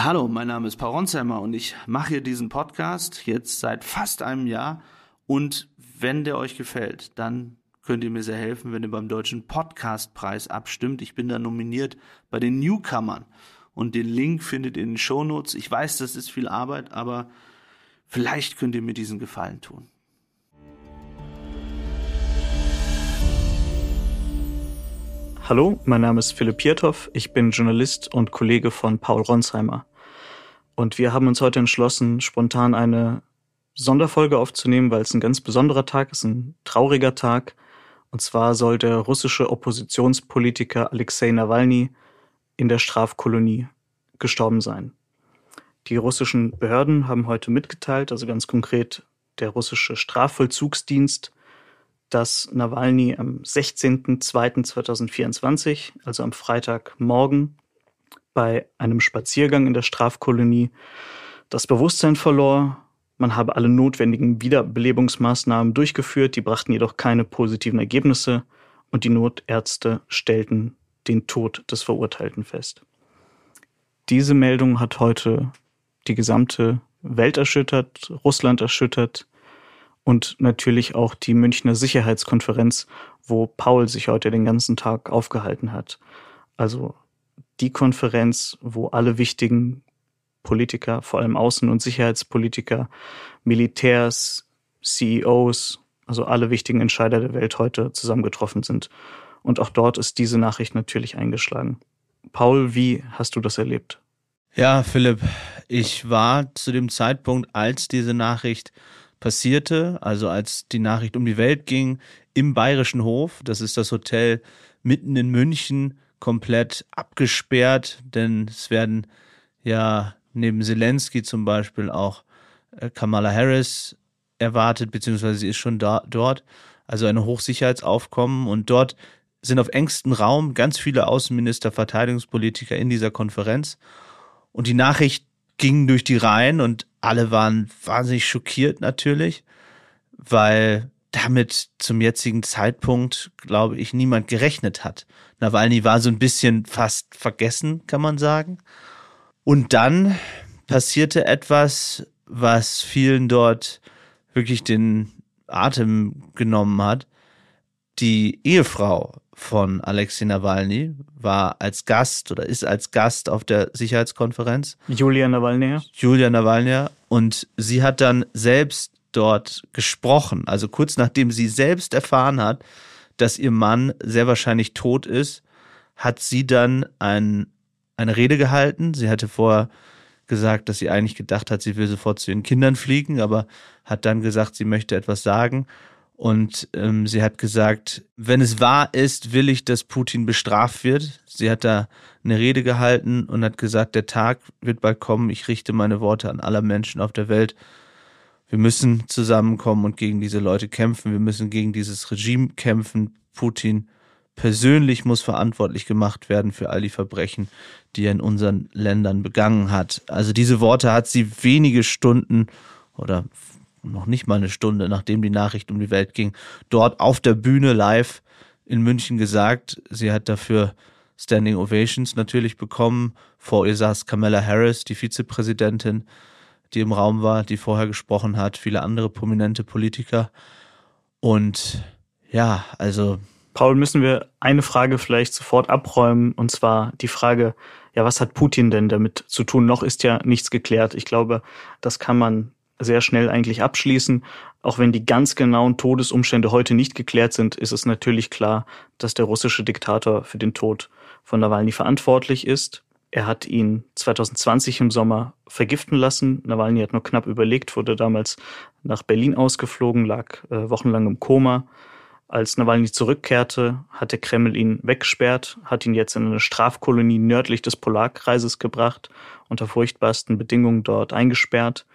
Hallo, mein Name ist Paul Ronsheimer und ich mache hier diesen Podcast jetzt seit fast einem Jahr. Und wenn der euch gefällt, dann könnt ihr mir sehr helfen, wenn ihr beim Deutschen Podcastpreis abstimmt. Ich bin da nominiert bei den Newcomern. Und den Link findet ihr in den Shownotes. Ich weiß, das ist viel Arbeit, aber vielleicht könnt ihr mir diesen Gefallen tun. Hallo, mein Name ist Philipp Piertoff, ich bin Journalist und Kollege von Paul Ronsheimer. Und wir haben uns heute entschlossen, spontan eine Sonderfolge aufzunehmen, weil es ein ganz besonderer Tag ist, ein trauriger Tag. Und zwar soll der russische Oppositionspolitiker Alexei Nawalny in der Strafkolonie gestorben sein. Die russischen Behörden haben heute mitgeteilt, also ganz konkret der russische Strafvollzugsdienst, dass Nawalny am 16.02.2024, also am Freitagmorgen, bei einem Spaziergang in der Strafkolonie das Bewusstsein verlor. Man habe alle notwendigen Wiederbelebungsmaßnahmen durchgeführt, die brachten jedoch keine positiven Ergebnisse und die Notärzte stellten den Tod des Verurteilten fest. Diese Meldung hat heute die gesamte Welt erschüttert, Russland erschüttert, und natürlich auch die Münchner Sicherheitskonferenz, wo Paul sich heute den ganzen Tag aufgehalten hat. Also die Konferenz, wo alle wichtigen Politiker, vor allem Außen- und Sicherheitspolitiker, Militärs, CEOs, also alle wichtigen Entscheider der Welt heute zusammengetroffen sind. Und auch dort ist diese Nachricht natürlich eingeschlagen. Paul, wie hast du das erlebt? Ja, Philipp, ich war zu dem Zeitpunkt, als diese Nachricht passierte, also als die Nachricht um die Welt ging, im Bayerischen Hof. Das ist das Hotel mitten in München, komplett abgesperrt, denn es werden ja neben Zelensky zum Beispiel auch äh, Kamala Harris erwartet, beziehungsweise sie ist schon da, dort. Also ein Hochsicherheitsaufkommen und dort sind auf engstem Raum ganz viele Außenminister, Verteidigungspolitiker in dieser Konferenz. Und die Nachricht ging durch die Reihen und alle waren wahnsinnig schockiert natürlich, weil damit zum jetzigen Zeitpunkt, glaube ich, niemand gerechnet hat. Nawalny war so ein bisschen fast vergessen, kann man sagen. Und dann passierte etwas, was vielen dort wirklich den Atem genommen hat. Die Ehefrau von Alexei Nawalny war als Gast oder ist als Gast auf der Sicherheitskonferenz. Julia Nawalny. Julia Nawalny. Und sie hat dann selbst dort gesprochen. Also kurz nachdem sie selbst erfahren hat, dass ihr Mann sehr wahrscheinlich tot ist, hat sie dann ein, eine Rede gehalten. Sie hatte vorher gesagt, dass sie eigentlich gedacht hat, sie will sofort zu ihren Kindern fliegen, aber hat dann gesagt, sie möchte etwas sagen und ähm, sie hat gesagt, wenn es wahr ist, will ich, dass Putin bestraft wird. Sie hat da eine Rede gehalten und hat gesagt, der Tag wird bald kommen, ich richte meine Worte an aller Menschen auf der Welt. Wir müssen zusammenkommen und gegen diese Leute kämpfen. Wir müssen gegen dieses Regime kämpfen. Putin persönlich muss verantwortlich gemacht werden für all die Verbrechen, die er in unseren Ländern begangen hat. Also diese Worte hat sie wenige Stunden oder noch nicht mal eine Stunde, nachdem die Nachricht um die Welt ging, dort auf der Bühne live in München gesagt. Sie hat dafür Standing Ovations natürlich bekommen. Vor ihr saß Kamala Harris, die Vizepräsidentin, die im Raum war, die vorher gesprochen hat, viele andere prominente Politiker. Und ja, also. Paul, müssen wir eine Frage vielleicht sofort abräumen, und zwar die Frage, ja, was hat Putin denn damit zu tun? Noch ist ja nichts geklärt. Ich glaube, das kann man sehr schnell eigentlich abschließen. Auch wenn die ganz genauen Todesumstände heute nicht geklärt sind, ist es natürlich klar, dass der russische Diktator für den Tod von Nawalny verantwortlich ist. Er hat ihn 2020 im Sommer vergiften lassen. Nawalny hat nur knapp überlegt, wurde damals nach Berlin ausgeflogen, lag äh, wochenlang im Koma. Als Nawalny zurückkehrte, hat der Kreml ihn weggesperrt, hat ihn jetzt in eine Strafkolonie nördlich des Polarkreises gebracht, unter furchtbarsten Bedingungen dort eingesperrt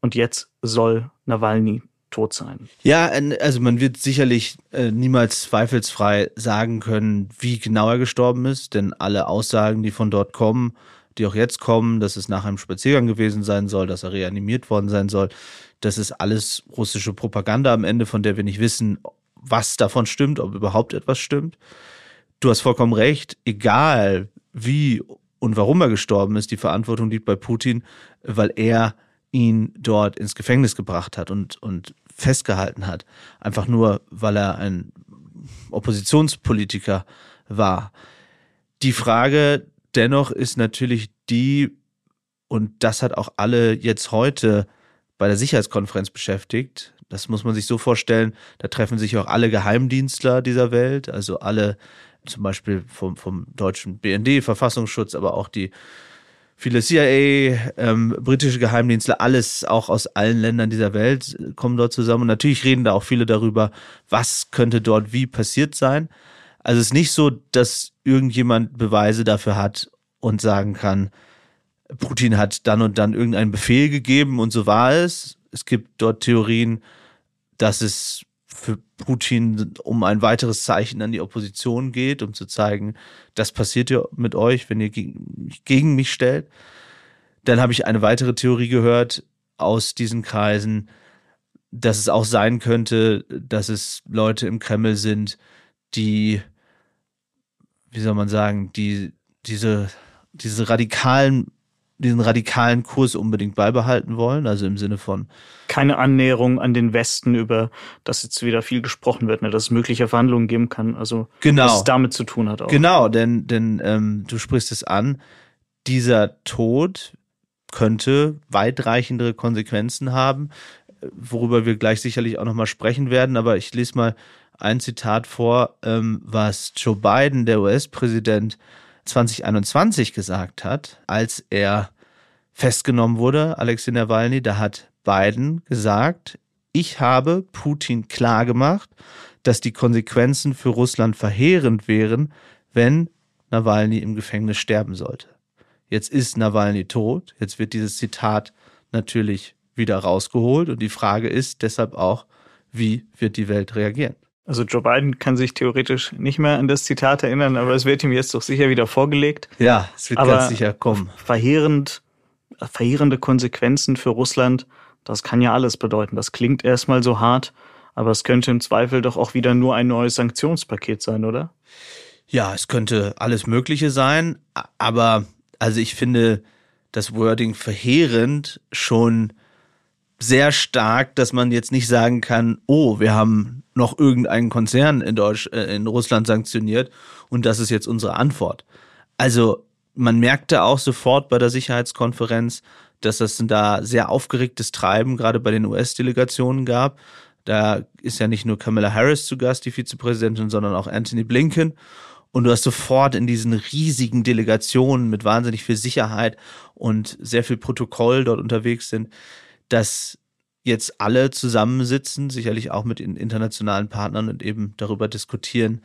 und jetzt soll Nawalny tot sein. Ja, also man wird sicherlich äh, niemals zweifelsfrei sagen können, wie genau er gestorben ist, denn alle Aussagen, die von dort kommen, die auch jetzt kommen, dass es nach einem Spaziergang gewesen sein soll, dass er reanimiert worden sein soll, das ist alles russische Propaganda am Ende, von der wir nicht wissen, was davon stimmt, ob überhaupt etwas stimmt. Du hast vollkommen recht, egal wie und warum er gestorben ist. Die Verantwortung liegt bei Putin, weil er ihn dort ins Gefängnis gebracht hat und, und festgehalten hat. Einfach nur, weil er ein Oppositionspolitiker war. Die Frage dennoch ist natürlich die, und das hat auch alle jetzt heute bei der Sicherheitskonferenz beschäftigt. Das muss man sich so vorstellen, da treffen sich auch alle Geheimdienstler dieser Welt, also alle zum Beispiel vom, vom deutschen BND, Verfassungsschutz, aber auch die viele CIA, ähm, britische Geheimdienste, alles auch aus allen Ländern dieser Welt kommen dort zusammen. Und natürlich reden da auch viele darüber, was könnte dort wie passiert sein. Also es ist nicht so, dass irgendjemand Beweise dafür hat und sagen kann, Putin hat dann und dann irgendeinen Befehl gegeben und so war es. Es gibt dort Theorien, dass es für Putin um ein weiteres Zeichen an die Opposition geht, um zu zeigen, das passiert ja mit euch, wenn ihr gegen, mich stellt. Dann habe ich eine weitere Theorie gehört aus diesen Kreisen, dass es auch sein könnte, dass es Leute im Kreml sind, die, wie soll man sagen, die diese, diese radikalen diesen radikalen Kurs unbedingt beibehalten wollen, also im Sinne von keine Annäherung an den Westen, über das jetzt wieder viel gesprochen wird, ne, dass es mögliche Verhandlungen geben kann, also genau. was es damit zu tun hat auch. Genau, denn, denn ähm, du sprichst es an, dieser Tod könnte weitreichendere Konsequenzen haben, worüber wir gleich sicherlich auch nochmal sprechen werden, aber ich lese mal ein Zitat vor, ähm, was Joe Biden, der US-Präsident, 2021 gesagt hat, als er festgenommen wurde, Alexei Nawalny, da hat Biden gesagt, ich habe Putin klargemacht, dass die Konsequenzen für Russland verheerend wären, wenn Nawalny im Gefängnis sterben sollte. Jetzt ist Nawalny tot, jetzt wird dieses Zitat natürlich wieder rausgeholt und die Frage ist deshalb auch, wie wird die Welt reagieren? Also Joe Biden kann sich theoretisch nicht mehr an das Zitat erinnern, aber es wird ihm jetzt doch sicher wieder vorgelegt. Ja, es wird aber ganz sicher kommen. Verheerend, verheerende Konsequenzen für Russland, das kann ja alles bedeuten. Das klingt erstmal so hart, aber es könnte im Zweifel doch auch wieder nur ein neues Sanktionspaket sein, oder? Ja, es könnte alles Mögliche sein, aber also ich finde das Wording verheerend schon sehr stark, dass man jetzt nicht sagen kann, oh, wir haben noch irgendeinen Konzern in, Deutsch, äh, in Russland sanktioniert und das ist jetzt unsere Antwort. Also man merkte auch sofort bei der Sicherheitskonferenz, dass es da sehr aufgeregtes Treiben gerade bei den US-Delegationen gab. Da ist ja nicht nur Kamala Harris zu Gast, die Vizepräsidentin, sondern auch Anthony Blinken. Und du hast sofort in diesen riesigen Delegationen mit wahnsinnig viel Sicherheit und sehr viel Protokoll dort unterwegs sind, dass jetzt alle zusammensitzen, sicherlich auch mit den internationalen Partnern und eben darüber diskutieren,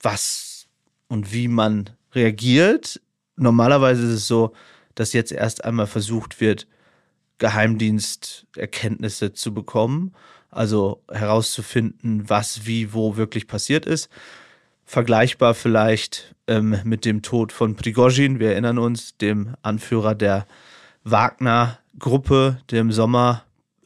was und wie man reagiert. Normalerweise ist es so, dass jetzt erst einmal versucht wird, Geheimdiensterkenntnisse zu bekommen, also herauszufinden, was wie wo wirklich passiert ist. Vergleichbar vielleicht ähm, mit dem Tod von Prigozhin, wir erinnern uns, dem Anführer der Wagner-Gruppe, der im Sommer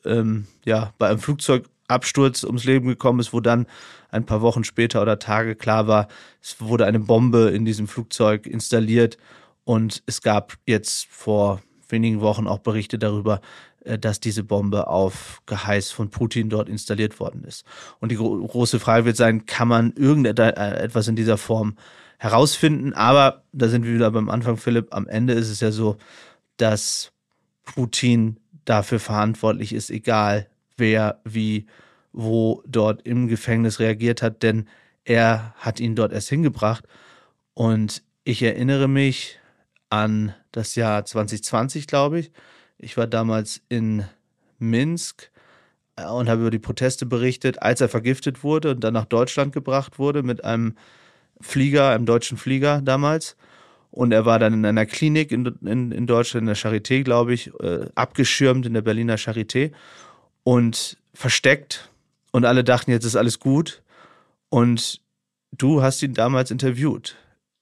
ähm, ja, bei einem Flugzeugabsturz ums Leben gekommen ist, wo dann ein paar Wochen später oder Tage klar war, es wurde eine Bombe in diesem Flugzeug installiert und es gab jetzt vor wenigen Wochen auch Berichte darüber, äh, dass diese Bombe auf Geheiß von Putin dort installiert worden ist. Und die große Frage wird sein, kann man irgendetwas äh, in dieser Form herausfinden? Aber da sind wir wieder beim Anfang, Philipp. Am Ende ist es ja so, dass Putin dafür verantwortlich ist, egal wer, wie, wo dort im Gefängnis reagiert hat, denn er hat ihn dort erst hingebracht. Und ich erinnere mich an das Jahr 2020, glaube ich. Ich war damals in Minsk äh, und habe über die Proteste berichtet, als er vergiftet wurde und dann nach Deutschland gebracht wurde mit einem Flieger, einem deutschen Flieger damals. Und er war dann in einer Klinik in, in, in Deutschland, in der Charité, glaube ich, äh, abgeschirmt in der Berliner Charité und versteckt. Und alle dachten, jetzt ist alles gut. Und du hast ihn damals interviewt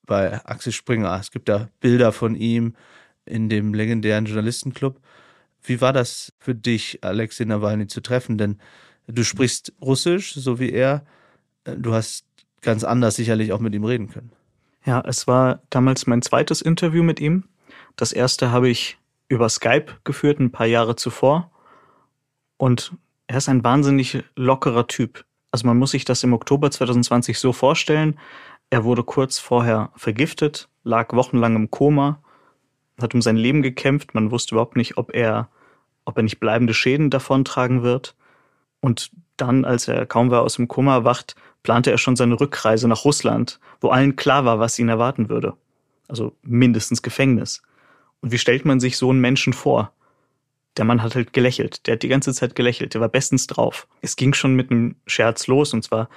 bei Axel Springer. Es gibt da Bilder von ihm in dem legendären Journalistenclub. Wie war das für dich, Alexei Nawalny zu treffen? Denn du sprichst Russisch, so wie er. Du hast ganz anders sicherlich auch mit ihm reden können. Ja, es war damals mein zweites Interview mit ihm. Das erste habe ich über Skype geführt, ein paar Jahre zuvor. Und er ist ein wahnsinnig lockerer Typ. Also man muss sich das im Oktober 2020 so vorstellen. Er wurde kurz vorher vergiftet, lag wochenlang im Koma, hat um sein Leben gekämpft. Man wusste überhaupt nicht, ob er, ob er nicht bleibende Schäden davontragen wird. Und dann, als er kaum war aus dem Koma erwacht, plante er schon seine Rückreise nach Russland, wo allen klar war, was ihn erwarten würde. Also mindestens Gefängnis. Und wie stellt man sich so einen Menschen vor? Der Mann hat halt gelächelt. Der hat die ganze Zeit gelächelt. Der war bestens drauf. Es ging schon mit einem Scherz los. Und zwar,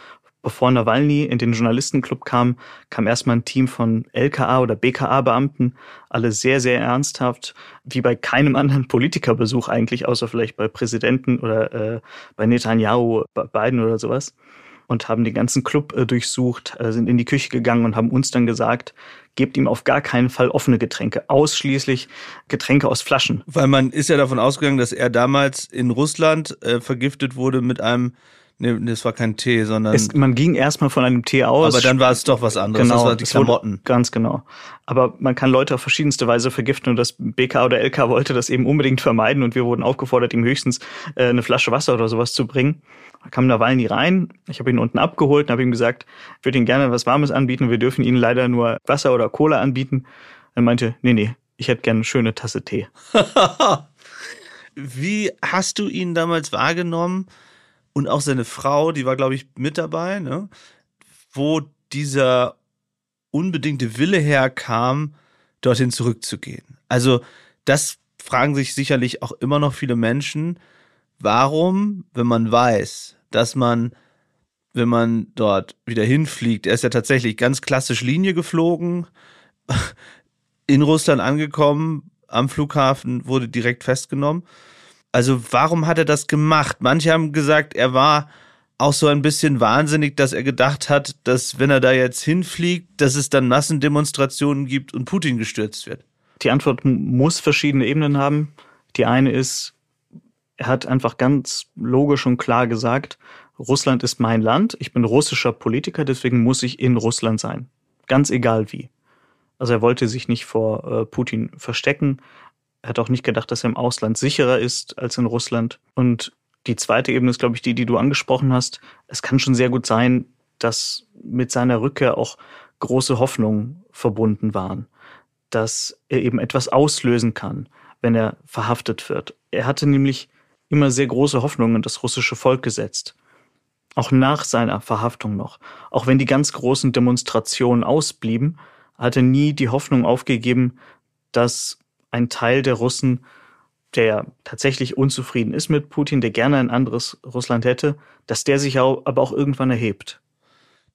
bevor Nawalny in den Journalistenclub kam, kam erstmal ein Team von LKA oder BKA-Beamten. Alle sehr, sehr ernsthaft. Wie bei keinem anderen Politikerbesuch eigentlich, außer vielleicht bei Präsidenten oder äh, bei Netanyahu, Biden oder sowas und haben den ganzen Club äh, durchsucht, äh, sind in die Küche gegangen und haben uns dann gesagt, gebt ihm auf gar keinen Fall offene Getränke, ausschließlich Getränke aus Flaschen. Weil man ist ja davon ausgegangen, dass er damals in Russland äh, vergiftet wurde mit einem Nee, das war kein Tee, sondern. Es, man ging erstmal von einem Tee aus. Aber dann war es doch was anderes. Genau, das war die Klamotten. Wurde, ganz genau. Aber man kann Leute auf verschiedenste Weise vergiften und das BK oder LK wollte das eben unbedingt vermeiden und wir wurden aufgefordert, ihm höchstens äh, eine Flasche Wasser oder sowas zu bringen. Da kam Nawalny rein. Ich habe ihn unten abgeholt und habe ihm gesagt, ich würde ihm gerne was Warmes anbieten. Wir dürfen ihnen leider nur Wasser oder Cola anbieten. Er meinte, nee, nee, ich hätte gerne eine schöne Tasse Tee. Wie hast du ihn damals wahrgenommen? Und auch seine Frau, die war, glaube ich, mit dabei, ne? wo dieser unbedingte Wille herkam, dorthin zurückzugehen. Also das fragen sich sicherlich auch immer noch viele Menschen, warum, wenn man weiß, dass man, wenn man dort wieder hinfliegt, er ist ja tatsächlich ganz klassisch Linie geflogen, in Russland angekommen, am Flughafen wurde direkt festgenommen also warum hat er das gemacht? Manche haben gesagt, er war auch so ein bisschen wahnsinnig, dass er gedacht hat, dass wenn er da jetzt hinfliegt, dass es dann Massendemonstrationen gibt und Putin gestürzt wird. Die Antwort muss verschiedene Ebenen haben. Die eine ist, er hat einfach ganz logisch und klar gesagt, Russland ist mein Land, ich bin russischer Politiker, deswegen muss ich in Russland sein. Ganz egal wie. Also er wollte sich nicht vor äh, Putin verstecken. Er hat auch nicht gedacht, dass er im Ausland sicherer ist als in Russland. Und die zweite Ebene ist, glaube ich, die, die du angesprochen hast. Es kann schon sehr gut sein, dass mit seiner Rückkehr auch große Hoffnungen verbunden waren, dass er eben etwas auslösen kann, wenn er verhaftet wird. Er hatte nämlich immer sehr große Hoffnungen in das russische Volk gesetzt. Auch nach seiner Verhaftung noch. Auch wenn die ganz großen Demonstrationen ausblieben, hat er nie die Hoffnung aufgegeben, dass ein Teil der Russen, der tatsächlich unzufrieden ist mit Putin, der gerne ein anderes Russland hätte, dass der sich auch, aber auch irgendwann erhebt.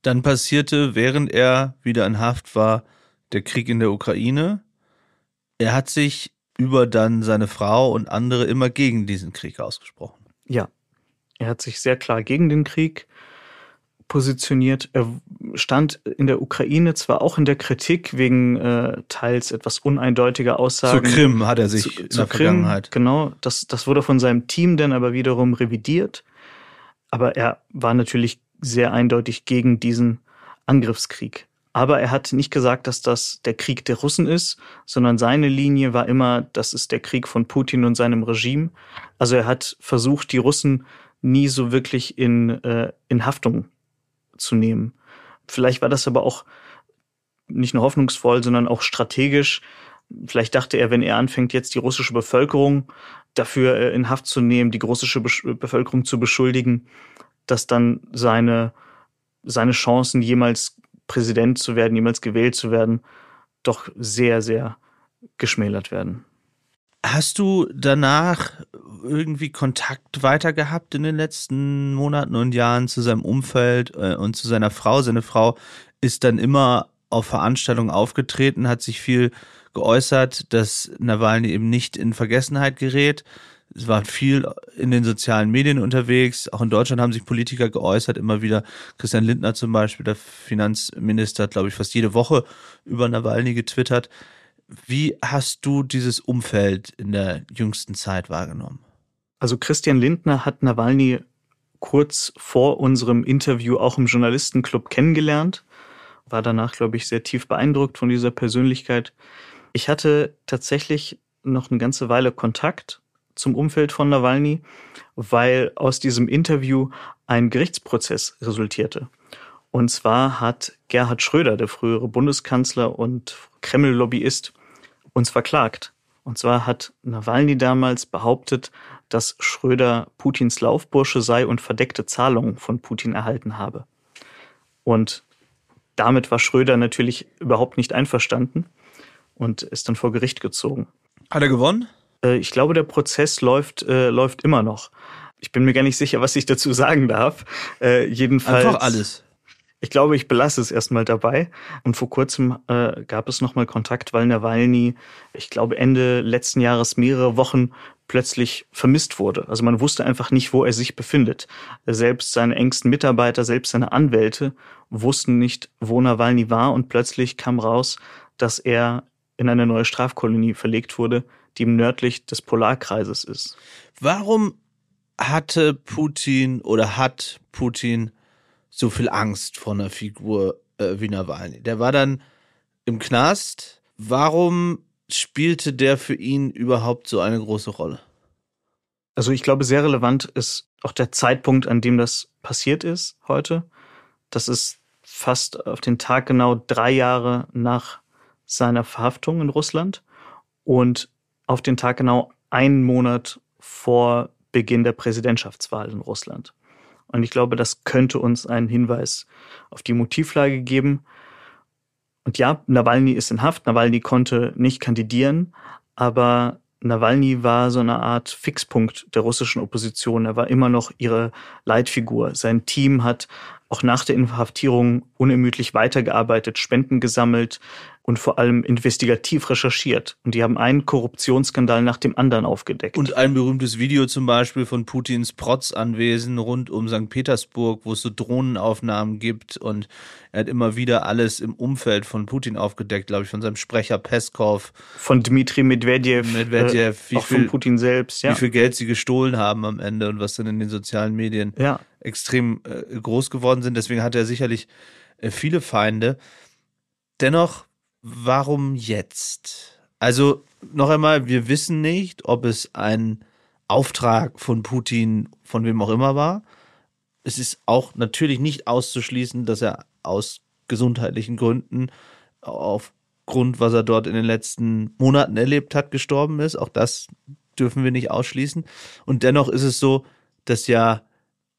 Dann passierte, während er wieder in Haft war, der Krieg in der Ukraine. Er hat sich über dann seine Frau und andere immer gegen diesen Krieg ausgesprochen. Ja, er hat sich sehr klar gegen den Krieg positioniert. Er stand in der Ukraine zwar auch in der Kritik wegen äh, teils etwas uneindeutiger Aussagen. Zu Krim hat er sich zu, in der Krim, Vergangenheit. Genau, das, das wurde von seinem Team dann aber wiederum revidiert. Aber er war natürlich sehr eindeutig gegen diesen Angriffskrieg. Aber er hat nicht gesagt, dass das der Krieg der Russen ist, sondern seine Linie war immer, das ist der Krieg von Putin und seinem Regime. Also er hat versucht, die Russen nie so wirklich in, äh, in Haftung zu nehmen. Vielleicht war das aber auch nicht nur hoffnungsvoll, sondern auch strategisch. Vielleicht dachte er, wenn er anfängt, jetzt die russische Bevölkerung dafür äh, in Haft zu nehmen, die russische Bevölkerung zu beschuldigen, dass dann seine, seine Chancen, jemals Präsident zu werden, jemals gewählt zu werden, doch sehr, sehr geschmälert werden. Hast du danach irgendwie Kontakt weiter gehabt in den letzten Monaten und Jahren zu seinem Umfeld äh, und zu seiner Frau? Seine Frau ist dann immer auf Veranstaltungen aufgetreten, hat sich viel geäußert, dass Nawalny eben nicht in Vergessenheit gerät. Es war viel in den sozialen Medien unterwegs. Auch in Deutschland haben sich Politiker geäußert, immer wieder. Christian Lindner zum Beispiel, der Finanzminister, hat, glaube ich, fast jede Woche über Nawalny getwittert. Wie hast du dieses Umfeld in der jüngsten Zeit wahrgenommen? Also Christian Lindner hat Nawalny kurz vor unserem Interview auch im Journalistenclub kennengelernt war danach, glaube ich, sehr tief beeindruckt von dieser Persönlichkeit. Ich hatte tatsächlich noch eine ganze Weile Kontakt zum Umfeld von Nawalny, weil aus diesem Interview ein Gerichtsprozess resultierte. Und zwar hat Gerhard Schröder, der frühere Bundeskanzler und Kreml-Lobbyist, uns verklagt. Und zwar hat Nawalny damals behauptet, dass Schröder Putins Laufbursche sei und verdeckte Zahlungen von Putin erhalten habe. Und damit war Schröder natürlich überhaupt nicht einverstanden und ist dann vor Gericht gezogen. Hat er gewonnen? Äh, ich glaube, der Prozess läuft, äh, läuft immer noch. Ich bin mir gar nicht sicher, was ich dazu sagen darf. Äh, jedenfalls. Einfach alles. Ich glaube, ich belasse es erstmal dabei. Und vor kurzem äh, gab es nochmal Kontakt, weil Nawalny, ich glaube, Ende letzten Jahres mehrere Wochen plötzlich vermisst wurde. Also man wusste einfach nicht, wo er sich befindet. Selbst seine engsten Mitarbeiter, selbst seine Anwälte wussten nicht, wo Nawalny war und plötzlich kam raus, dass er in eine neue Strafkolonie verlegt wurde, die nördlich des Polarkreises ist. Warum hatte Putin oder hat Putin so viel Angst vor einer Figur äh, wie Nawalny. Der war dann im Knast. Warum spielte der für ihn überhaupt so eine große Rolle? Also ich glaube, sehr relevant ist auch der Zeitpunkt, an dem das passiert ist heute. Das ist fast auf den Tag genau drei Jahre nach seiner Verhaftung in Russland und auf den Tag genau einen Monat vor Beginn der Präsidentschaftswahl in Russland. Und ich glaube, das könnte uns einen Hinweis auf die Motivlage geben. Und ja, Nawalny ist in Haft. Nawalny konnte nicht kandidieren, aber Nawalny war so eine Art Fixpunkt der russischen Opposition. Er war immer noch ihre Leitfigur. Sein Team hat auch nach der Inhaftierung unermüdlich weitergearbeitet, Spenden gesammelt, und vor allem investigativ recherchiert. Und die haben einen Korruptionsskandal nach dem anderen aufgedeckt. Und ein berühmtes Video zum Beispiel von Putins Protzanwesen rund um St. Petersburg, wo es so Drohnenaufnahmen gibt. Und er hat immer wieder alles im Umfeld von Putin aufgedeckt, glaube ich, von seinem Sprecher Peskov. Von Dmitri Medvedev. Medvedev, äh, auch viel, von Putin selbst, ja. Wie viel Geld sie gestohlen haben am Ende und was dann in den sozialen Medien ja. extrem äh, groß geworden sind. Deswegen hat er sicherlich äh, viele Feinde. Dennoch warum jetzt? Also noch einmal, wir wissen nicht, ob es ein Auftrag von Putin, von wem auch immer war. Es ist auch natürlich nicht auszuschließen, dass er aus gesundheitlichen Gründen aufgrund, was er dort in den letzten Monaten erlebt hat, gestorben ist. Auch das dürfen wir nicht ausschließen. Und dennoch ist es so, dass ja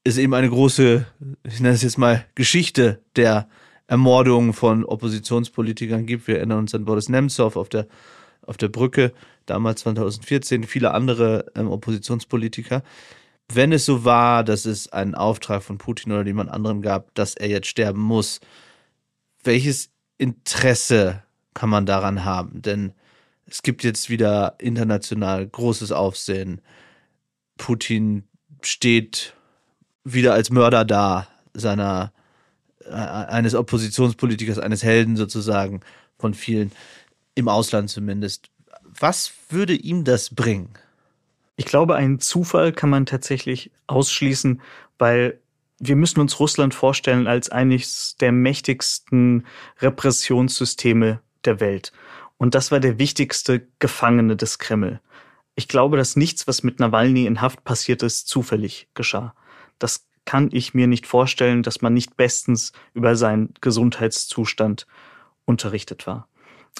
es eben eine große, ich nenne es jetzt mal, Geschichte der Ermordungen von Oppositionspolitikern gibt. Wir erinnern uns an Boris Nemtsov auf der, auf der Brücke, damals 2014, viele andere ähm, Oppositionspolitiker. Wenn es so war, dass es einen Auftrag von Putin oder jemand anderem gab, dass er jetzt sterben muss, welches Interesse kann man daran haben? Denn es gibt jetzt wieder international großes Aufsehen. Putin steht wieder als Mörder da seiner eines Oppositionspolitikers, eines Helden sozusagen von vielen, im Ausland zumindest. Was würde ihm das bringen? Ich glaube, einen Zufall kann man tatsächlich ausschließen, weil wir müssen uns Russland vorstellen als eines der mächtigsten Repressionssysteme der Welt. Und das war der wichtigste Gefangene des Kreml. Ich glaube, dass nichts, was mit Nawalny in Haft passiert ist, zufällig geschah. Das kann ich mir nicht vorstellen, dass man nicht bestens über seinen Gesundheitszustand unterrichtet war.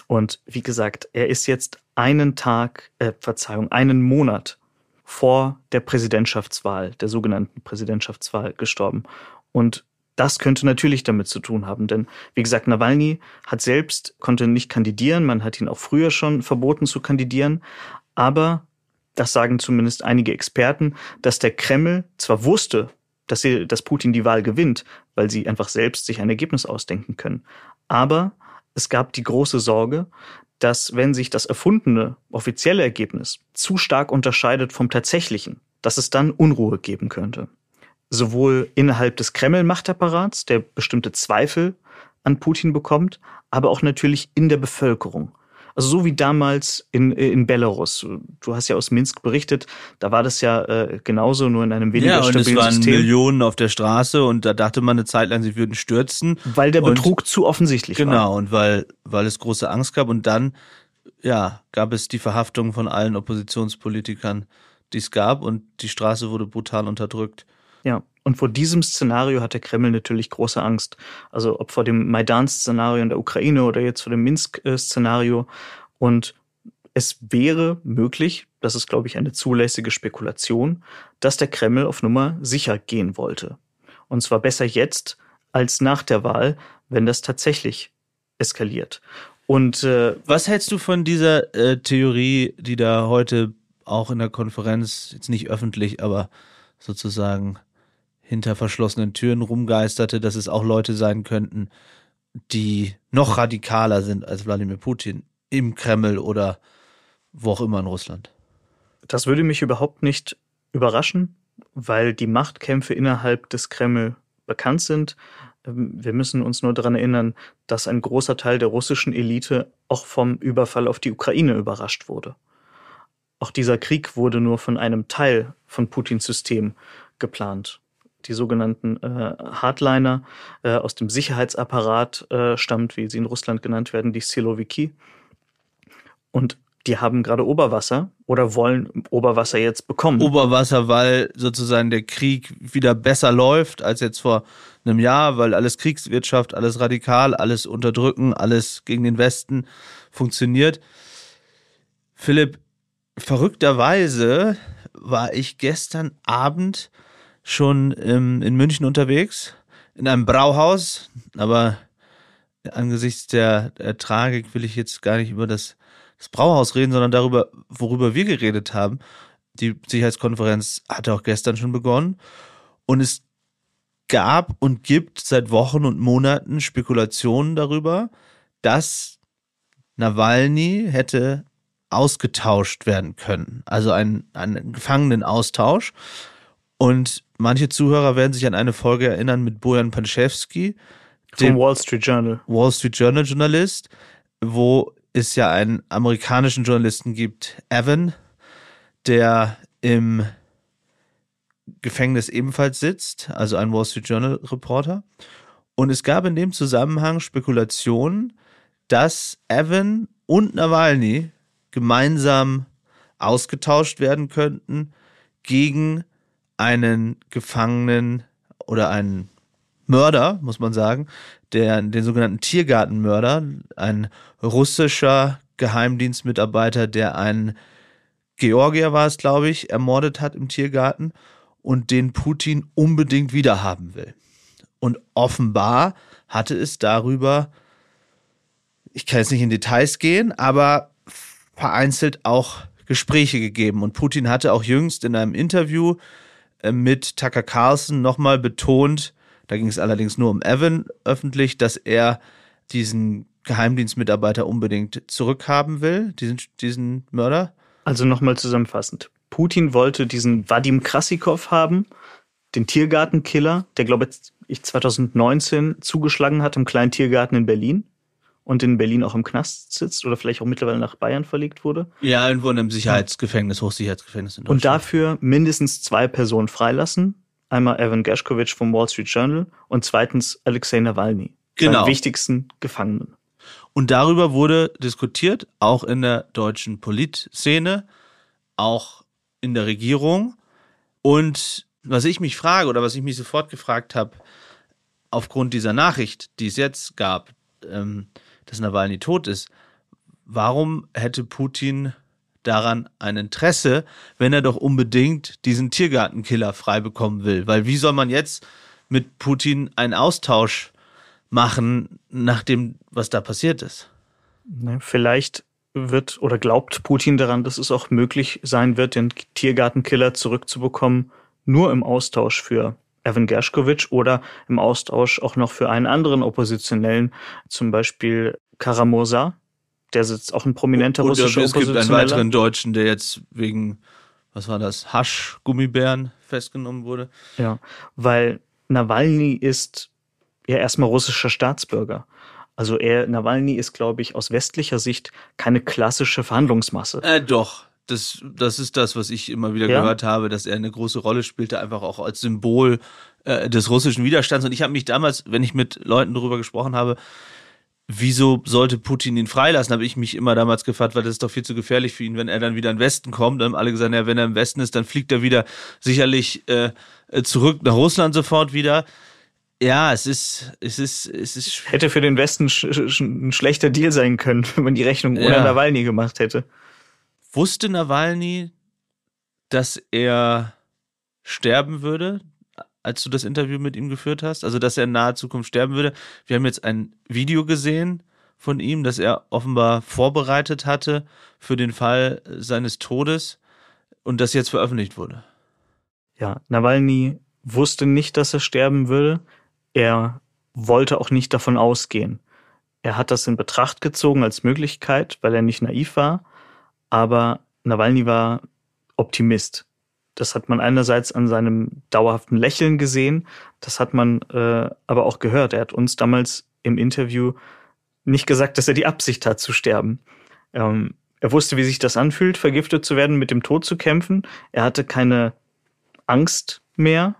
Und wie gesagt, er ist jetzt einen Tag, äh, Verzeihung, einen Monat vor der Präsidentschaftswahl, der sogenannten Präsidentschaftswahl gestorben. Und das könnte natürlich damit zu tun haben, denn wie gesagt, Nawalny hat selbst, konnte nicht kandidieren, man hat ihn auch früher schon verboten zu kandidieren, aber das sagen zumindest einige Experten, dass der Kreml zwar wusste, dass, sie, dass Putin die Wahl gewinnt, weil sie einfach selbst sich ein Ergebnis ausdenken können. Aber es gab die große Sorge, dass wenn sich das erfundene offizielle Ergebnis zu stark unterscheidet vom tatsächlichen, dass es dann Unruhe geben könnte. Sowohl innerhalb des Kreml-Machtapparats, der bestimmte Zweifel an Putin bekommt, aber auch natürlich in der Bevölkerung. Also so wie damals in, in Belarus. Du hast ja aus Minsk berichtet, da war das ja äh, genauso, nur in einem weniger ja, und stabilen es waren System. Millionen auf der Straße und da dachte man eine Zeit lang, sie würden stürzen. Weil der Und- Betrug zu offensichtlich war. Genau, und weil, weil es große Angst gab und dann, ja, gab es die Verhaftung von allen Oppositionspolitikern, die es gab und die Straße wurde brutal unterdrückt. Ja, und vor diesem Szenario hat der Kreml natürlich große Angst. Also ob vor dem Maidan-Szenario in der Ukraine oder jetzt vor dem Minsk-Szenario. Und es wäre möglich, das ist, glaube ich, eine zulässige Spekulation, dass der Kreml auf Nummer sicher gehen wollte. Und zwar besser jetzt als nach der Wahl, wenn das tatsächlich eskaliert. Und äh, Was hältst du von dieser äh, Theorie, die da heute auch in der Konferenz, jetzt nicht öffentlich, aber sozusagen hinter verschlossenen Türen rumgeisterte, dass es auch Leute sein könnten, die noch radikaler sind als Wladimir Putin im Kreml oder wo auch immer in Russland? Das würde mich überhaupt nicht überraschen, weil die Machtkämpfe innerhalb des Kreml bekannt sind. Ähm, Wir müssen uns nur daran erinnern, dass ein großer Teil der russischen Elite auch vom Überfall auf die Ukraine überrascht wurde. Auch dieser Krieg wurde nur von einem Teil von Putins System geplant. Die sogenannten äh, Hardliner äh, aus dem Sicherheitsapparat äh, stammt, wie sie in Russland genannt werden, die Siloviki. Und die haben gerade Oberwasser oder wollen Oberwasser jetzt bekommen. Oberwasser, weil sozusagen der Krieg wieder besser läuft als jetzt vor einem Jahr, weil alles Kriegswirtschaft, alles radikal, alles unterdrücken, alles gegen den Westen funktioniert. Philipp, verrückterweise war ich gestern Abend schon ähm, in München unterwegs, in einem Brauhaus, aber angesichts der, der Tragik will ich jetzt gar nicht über das, das Brauhaus reden, sondern darüber, worüber wir geredet haben. Die Sicherheitskonferenz hatte auch gestern schon begonnen und es gab und gibt seit Wochen und Monaten Spekulationen darüber, dass Nawalny hätte ausgetauscht werden können. Also ein, ein Gefangenenaustausch. Und manche Zuhörer werden sich an eine Folge erinnern mit Bojan Panchevsky, vom dem Wall Street Journal. Wall Street Journal Journalist, wo es ja einen amerikanischen Journalisten gibt, Evan, der im Gefängnis ebenfalls sitzt, also ein Wall Street Journal Reporter. Und es gab in dem Zusammenhang Spekulationen, dass Evan und Nawalny gemeinsam ausgetauscht werden könnten gegen einen Gefangenen oder einen Mörder, muss man sagen, der, den sogenannten Tiergartenmörder, ein russischer Geheimdienstmitarbeiter, der einen Georgier war es, glaube ich, ermordet hat im Tiergarten und den Putin unbedingt wiederhaben will. Und offenbar hatte es darüber, ich kann jetzt nicht in Details gehen, aber vereinzelt auch Gespräche gegeben. Und Putin hatte auch jüngst in einem Interview äh, mit Tucker Carlson nochmal betont, da ging es allerdings nur um Evan öffentlich, dass er diesen Geheimdienstmitarbeiter unbedingt zurückhaben will, diesen, diesen Mörder. Also nochmal zusammenfassend. Putin wollte diesen Vadim Krasikov haben, den Tiergartenkiller, der, glaube ich, 2019 zugeschlagen hat im kleinen Tiergarten in Berlin und in Berlin auch im Knast sitzt oder vielleicht auch mittlerweile nach Bayern verlegt wurde. Ja, irgendwo in einem Sicherheitsgefängnis, Hochsicherheitsgefängnis in Und Deutschland. dafür mindestens zwei Personen freilassen. Einmal Evan Gershkovich vom Wall Street Journal und zweitens Alexei Nawalny, Genau. seinen wichtigsten Gefangenen. Und darüber wurde diskutiert, auch in der deutschen Politszene, auch in der Regierung. Und was ich mich frage oder was ich mich sofort gefragt habe, aufgrund dieser Nachricht, die es jetzt gab, ähm, dass Nawalny tot ist, warum hätte Putin daran ein Interesse, wenn er doch unbedingt diesen Tiergartenkiller frei bekommen will? Weil wie soll man jetzt mit Putin einen Austausch machen, nach dem, was da passiert ist? Vielleicht wird oder glaubt Putin daran, dass es auch möglich sein wird, den Tiergartenkiller zurückzubekommen, nur im Austausch für Evan Gershkovich oder im Austausch auch noch für einen anderen Oppositionellen, zum Beispiel Karamursa. Der sitzt auch ein prominenter Und russischer es gibt einen weiteren Deutschen, der jetzt wegen, was war das, Hasch-Gummibären festgenommen wurde. Ja, weil Nawalny ist ja erstmal russischer Staatsbürger. Also er, Nawalny ist, glaube ich, aus westlicher Sicht keine klassische Verhandlungsmasse. Äh, doch. Das, das ist das, was ich immer wieder ja? gehört habe, dass er eine große Rolle spielte, einfach auch als Symbol äh, des russischen Widerstands. Und ich habe mich damals, wenn ich mit Leuten darüber gesprochen habe, wieso sollte Putin ihn freilassen, habe ich mich immer damals gefragt, weil das ist doch viel zu gefährlich für ihn, wenn er dann wieder in den Westen kommt. Dann haben alle gesagt, ja, wenn er im Westen ist, dann fliegt er wieder sicherlich äh, zurück nach Russland sofort wieder. Ja, es ist, es ist, es ist. Hätte für den Westen sch sch ein schlechter Deal sein können, wenn man die Rechnung ohne ja. Nawalny gemacht hätte. Wusste Nawalny, dass er sterben würde, als du das Interview mit ihm geführt hast? Also, dass er in naher Zukunft sterben würde. Wir haben jetzt ein Video gesehen von ihm, das er offenbar vorbereitet hatte für den Fall seines Todes und das jetzt veröffentlicht wurde. Ja, Nawalny wusste nicht, dass er sterben würde. Er wollte auch nicht davon ausgehen. Er hat das in Betracht gezogen als Möglichkeit, weil er nicht naiv war, aber Nawalny war Optimist. Das hat man einerseits an seinem dauerhaften Lächeln gesehen, das hat man äh, aber auch gehört. Er hat uns damals im Interview nicht gesagt, dass er die Absicht hat zu sterben. Ähm, er wusste, wie sich das anfühlt, vergiftet zu werden, mit dem Tod zu kämpfen. Er hatte keine Angst mehr,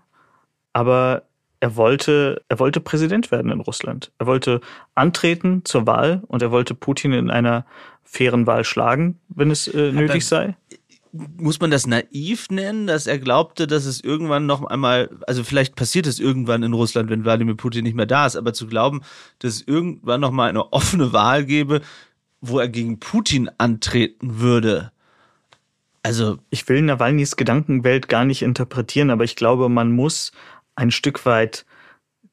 aber er wollte, er wollte Präsident werden in Russland. Er wollte antreten zur Wahl und er wollte Putin in einer fairen Wahl schlagen, wenn es äh, nötig sei. Muss man das naiv nennen, dass er glaubte, dass es irgendwann noch einmal, also vielleicht passiert es irgendwann in Russland, wenn Wladimir Putin nicht mehr da ist, aber zu glauben, dass es irgendwann noch mal eine offene Wahl gäbe, wo er gegen Putin antreten würde. Also ich will Nawalnys Gedankenwelt gar nicht interpretieren, aber ich glaube, man muss ein Stück weit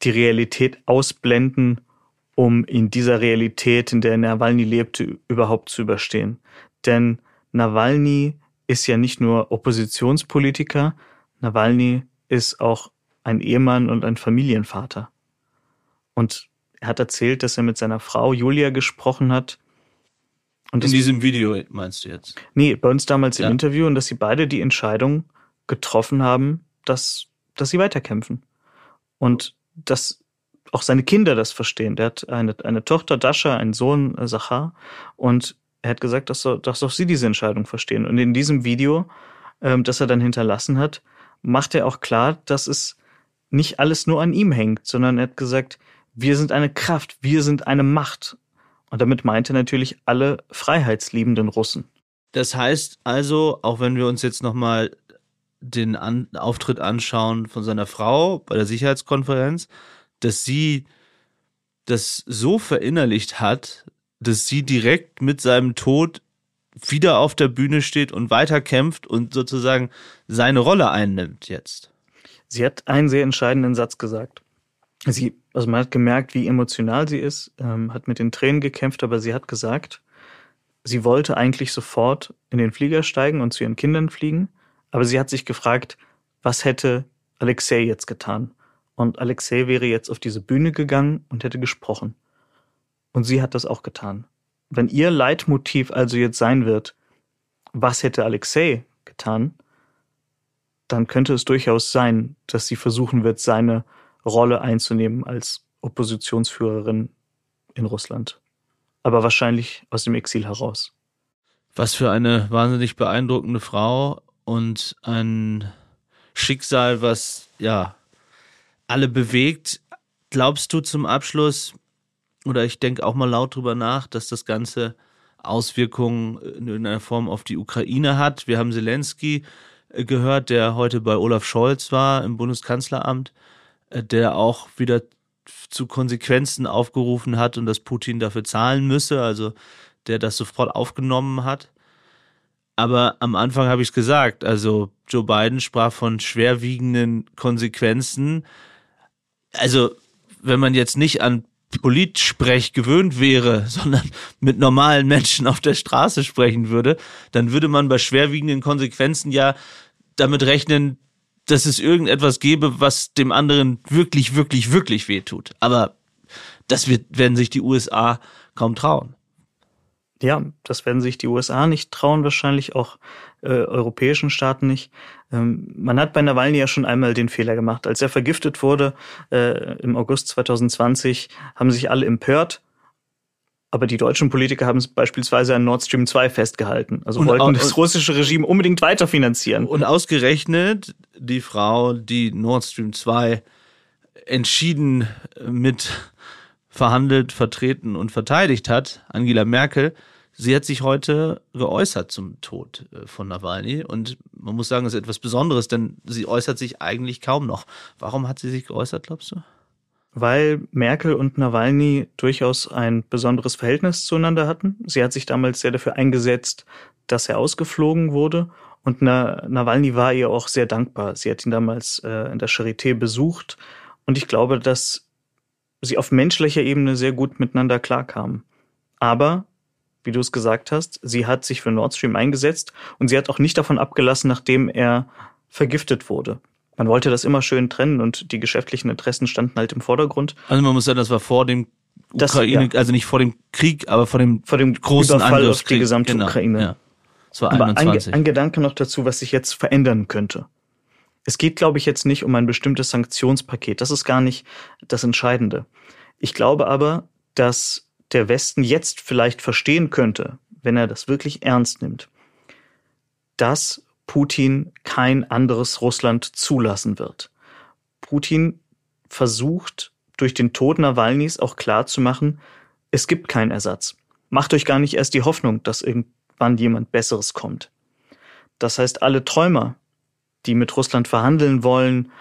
die Realität ausblenden, um in dieser Realität, in der Nawalny lebte, überhaupt zu überstehen. Denn Nawalny ist ja nicht nur Oppositionspolitiker, Nawalny ist auch ein Ehemann und ein Familienvater. Und er hat erzählt, dass er mit seiner Frau Julia gesprochen hat. Und in diesem Video meinst du jetzt? Nee, bei uns damals ja. im Interview und dass sie beide die Entscheidung getroffen haben, dass dass sie weiterkämpfen. Und dass auch seine Kinder das verstehen. Der hat eine, eine Tochter, Dasha, einen Sohn, äh, Sachar. Und er hat gesagt, dass, dass auch sie diese Entscheidung verstehen. Und in diesem Video, ähm, das er dann hinterlassen hat, macht er auch klar, dass es nicht alles nur an ihm hängt, sondern er hat gesagt, wir sind eine Kraft, wir sind eine Macht. Und damit meinte er natürlich alle freiheitsliebenden Russen. Das heißt also, auch wenn wir uns jetzt nochmal den An Auftritt anschauen von seiner Frau bei der Sicherheitskonferenz, dass sie das so verinnerlicht hat, dass sie direkt mit seinem Tod wieder auf der Bühne steht und weiterkämpft und sozusagen seine Rolle einnimmt jetzt. Sie hat einen sehr entscheidenden Satz gesagt. Sie, also man hat gemerkt, wie emotional sie ist, ähm, hat mit den Tränen gekämpft, aber sie hat gesagt, sie wollte eigentlich sofort in den Flieger steigen und zu ihren Kindern fliegen. Aber sie hat sich gefragt, was hätte Alexei jetzt getan? Und Alexei wäre jetzt auf diese Bühne gegangen und hätte gesprochen. Und sie hat das auch getan. Wenn ihr Leitmotiv also jetzt sein wird, was hätte Alexei getan, dann könnte es durchaus sein, dass sie versuchen wird, seine Rolle einzunehmen als Oppositionsführerin in Russland. Aber wahrscheinlich aus dem Exil heraus. Was für eine wahnsinnig beeindruckende Frau und ein Schicksal, was ja alle bewegt. Glaubst du zum Abschluss, oder ich denke auch mal laut drüber nach, dass das Ganze Auswirkungen in irgendeiner Form auf die Ukraine hat? Wir haben Zelensky äh, gehört, der heute bei Olaf Scholz war im Bundeskanzleramt, äh, der auch wieder zu Konsequenzen aufgerufen hat und dass Putin dafür zahlen müsse, also der das sofort aufgenommen hat. Aber am Anfang habe ich es gesagt, also Joe Biden sprach von schwerwiegenden Konsequenzen. Also wenn man jetzt nicht an Politsprech gewöhnt wäre, sondern mit normalen Menschen auf der Straße sprechen würde, dann würde man bei schwerwiegenden Konsequenzen ja damit rechnen, dass es irgendetwas gäbe, was dem anderen wirklich, wirklich, wirklich wehtut. Aber das wird, werden sich die USA kaum trauen ja, das werden sich die USA nicht trauen, wahrscheinlich auch äh, europäischen Staaten nicht. Ähm, man hat bei Nawalny ja schon einmal den Fehler gemacht. Als er vergiftet wurde äh, im August 2020, haben sich alle empört Aber die deutschen Politiker haben es beispielsweise an Nord Stream 2 festgehalten. Also Und wollten das russische Regime unbedingt weiterfinanzieren. Und ausgerechnet die Frau, die Nord Stream 2 entschieden mit verhandelt, vertreten und verteidigt hat, Angela Merkel, sie hat sich heute geäußert zum Tod äh, von Nawalny. Und man muss sagen, es ist etwas Besonderes, denn sie äußert sich eigentlich kaum noch. Warum hat sie sich geäußert, glaubst du? Weil Merkel und Nawalny durchaus ein besonderes Verhältnis zueinander hatten. Sie hat sich damals sehr dafür eingesetzt, dass er ausgeflogen wurde. Und Na Nawalny war ihr auch sehr dankbar. Sie hat ihn damals äh, in der Charité besucht. Und ich glaube, dass sie auf menschlicher Ebene sehr gut miteinander klarkamen. Aber, wie du es gesagt hast, sie hat sich für Nord Stream eingesetzt und sie hat auch nicht davon abgelassen, nachdem er vergiftet wurde. Man wollte das immer schön trennen und die geschäftlichen Interessen standen halt im Vordergrund. Also man muss sagen, das war vor dem Das- Ukraine, ja. also nicht vor dem Krieg, aber vor dem Vor dem großen Überfall auf die gesamte Genau, Ukraine. Ja. Es war Aber ein, 21. ein Gedanke noch dazu, was sich jetzt verändern könnte. Es geht, glaube ich, jetzt nicht um ein bestimmtes Sanktionspaket. Das ist gar nicht das Entscheidende. Ich glaube aber, dass der Westen jetzt vielleicht verstehen könnte, wenn er das wirklich ernst nimmt, dass Putin kein anderes Russland zulassen wird. Putin versucht durch den Tod Nawalnys auch klarzumachen, es gibt keinen Ersatz. Macht euch gar nicht erst die Hoffnung, dass irgendwann jemand Besseres kommt. Das heißt, alle Träumer, die mit Russland verhandeln wollen,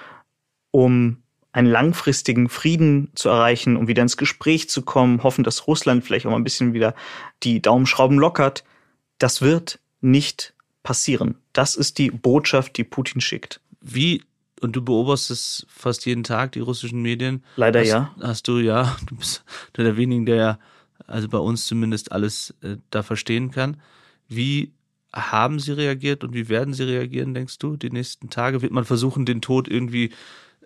um einen langfristigen Frieden zu erreichen, um wieder ins Gespräch zu kommen, hoffen, dass Russland vielleicht auch mal ein bisschen wieder die Daumenschrauben lockert, das wird nicht passieren. Das ist die Botschaft, die Putin schickt. Wie, und du beobachtest fast jeden Tag die russischen Medien. Leider hast, ja. Hast du, ja, du bist einer der wenigen, der ja, also bei uns zumindest alles äh, da verstehen kann. Wie haben sie reagiert und wie werden sie reagieren, denkst du, die nächsten Tage? Wird man versuchen, den Tod irgendwie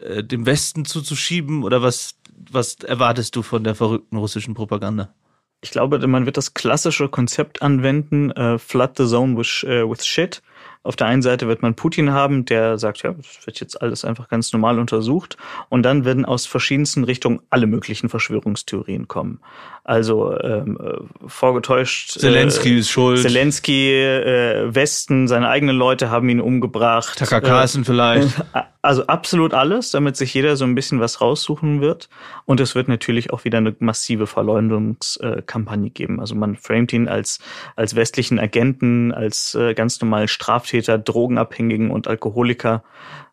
äh, dem Westen zuzuschieben oder was, was erwartest du von der verrückten russischen Propaganda? Ich glaube, man wird das klassische Konzept anwenden, äh, flood the zone with, äh, with shit. Auf der einen Seite wird man Putin haben, der sagt, ja, das wird jetzt alles einfach ganz normal untersucht. Und dann werden aus verschiedensten Richtungen alle möglichen Verschwörungstheorien kommen. Also ähm, äh, vorgetäuscht. Zelensky äh, ist schuld. Zelensky, äh, Westen, seine eigenen Leute haben ihn umgebracht. Tucker Äh, vielleicht. also absolut alles, damit sich jeder so ein bisschen was raussuchen wird. Und es wird natürlich auch wieder eine massive Verleumdungskampagne geben. Also man framet ihn als, als westlichen Agenten, als äh, ganz normalen Straftäter, Drogenabhängigen und Alkoholiker.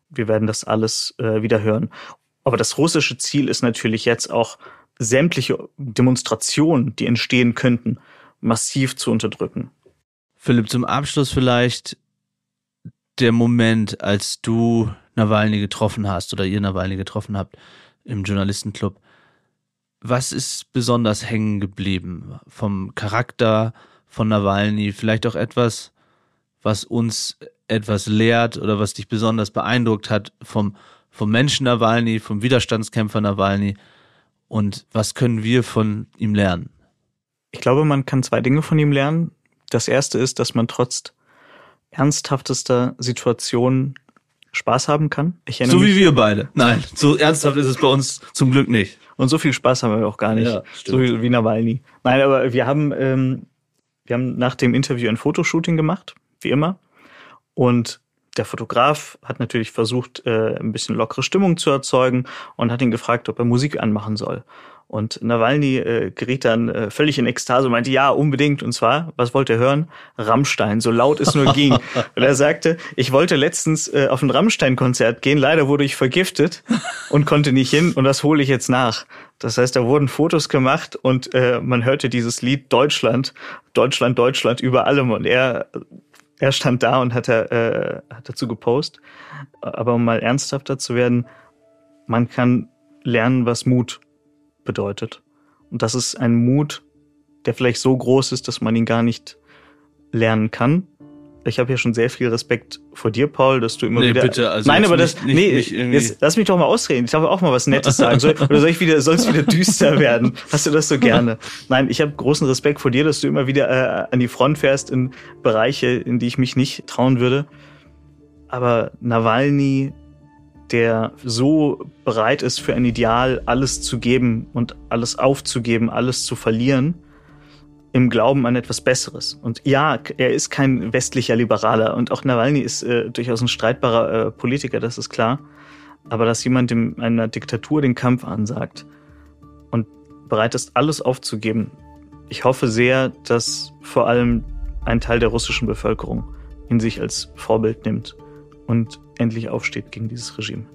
Wir werden das alles äh, wieder hören. Aber das russische Ziel ist natürlich jetzt auch, sämtliche Demonstrationen, die entstehen könnten, massiv zu unterdrücken. Philipp, zum Abschluss vielleicht der Moment, als du Nawalny getroffen hast oder ihr Nawalny getroffen habt im Journalistenclub. Was ist besonders hängen geblieben vom Charakter von Nawalny? Vielleicht auch etwas, was uns etwas lehrt oder was dich besonders beeindruckt hat vom, vom Menschen Nawalny, vom Widerstandskämpfer Nawalny? Und was können wir von ihm lernen? Ich glaube, man kann zwei Dinge von ihm lernen. Das erste ist, dass man trotz ernsthaftester Situationen Spaß haben kann. So wie wir beide. Nein, so ernsthaft ist es bei uns zum Glück nicht. und so viel Spaß haben wir auch gar nicht. Ja, so wie, wie Nawalny. Nein, aber wir haben, ähm, wir haben nach dem Interview ein Fotoshooting gemacht, wie immer. Und der Fotograf hat natürlich versucht, äh, ein bisschen lockere Stimmung zu erzeugen und hat ihn gefragt, ob er Musik anmachen soll. Und Nawalny äh, geriet dann äh, völlig in Ekstase und meinte, ja, unbedingt. Und zwar, was wollte er hören? Rammstein, so laut es nur ging. Und er sagte, ich wollte letztens äh, auf ein Rammstein-Konzert gehen, leider wurde ich vergiftet und konnte nicht hin und das hole ich jetzt nach. Das heißt, da wurden Fotos gemacht und äh, man hörte dieses Lied Deutschland, Deutschland, Deutschland über allem. Und er er stand da und hat, äh, hat dazu gepostet. Aber um mal ernsthafter zu werden, man kann lernen, was Mut bedeutet. Und das ist ein Mut, der vielleicht so groß ist, dass man ihn gar nicht lernen kann. Ich habe ja schon sehr viel Respekt vor dir, Paul, dass du immer Nee, wieder. bitte, also Nein, aber das. nicht- nicht- nee, nicht irgendwie- jetzt lass mich doch mal ausreden. Ich darf auch mal was Nettes sagen. Soll, oder soll ich wieder, es wieder düster werden? Hast du das so gerne? Nein, ich habe großen Respekt vor dir, dass du immer wieder äh, an die Front fährst in Bereiche, in die ich mich nicht trauen würde. Aber Nawalny, der so bereit ist, für ein Ideal alles zu geben und alles aufzugeben, alles zu verlieren, im Glauben an etwas Besseres. Und ja, er ist kein westlicher Liberaler und auch Nawalny ist äh, durchaus ein streitbarer äh, Politiker, das ist klar. Aber dass jemand in einer Diktatur den Kampf ansagt und bereit ist, alles aufzugeben, ich hoffe sehr, dass vor allem ein Teil der russischen Bevölkerung ihn sich als Vorbild nimmt und endlich aufsteht gegen dieses Regime.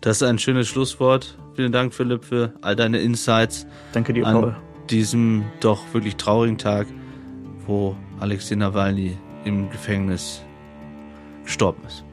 Das ist ein schönes Schlusswort. Vielen Dank, Philipp, für all deine Insights. Danke dir, Paul. Diesem doch wirklich traurigen Tag, wo Alexei Nawalny im Gefängnis gestorben ist.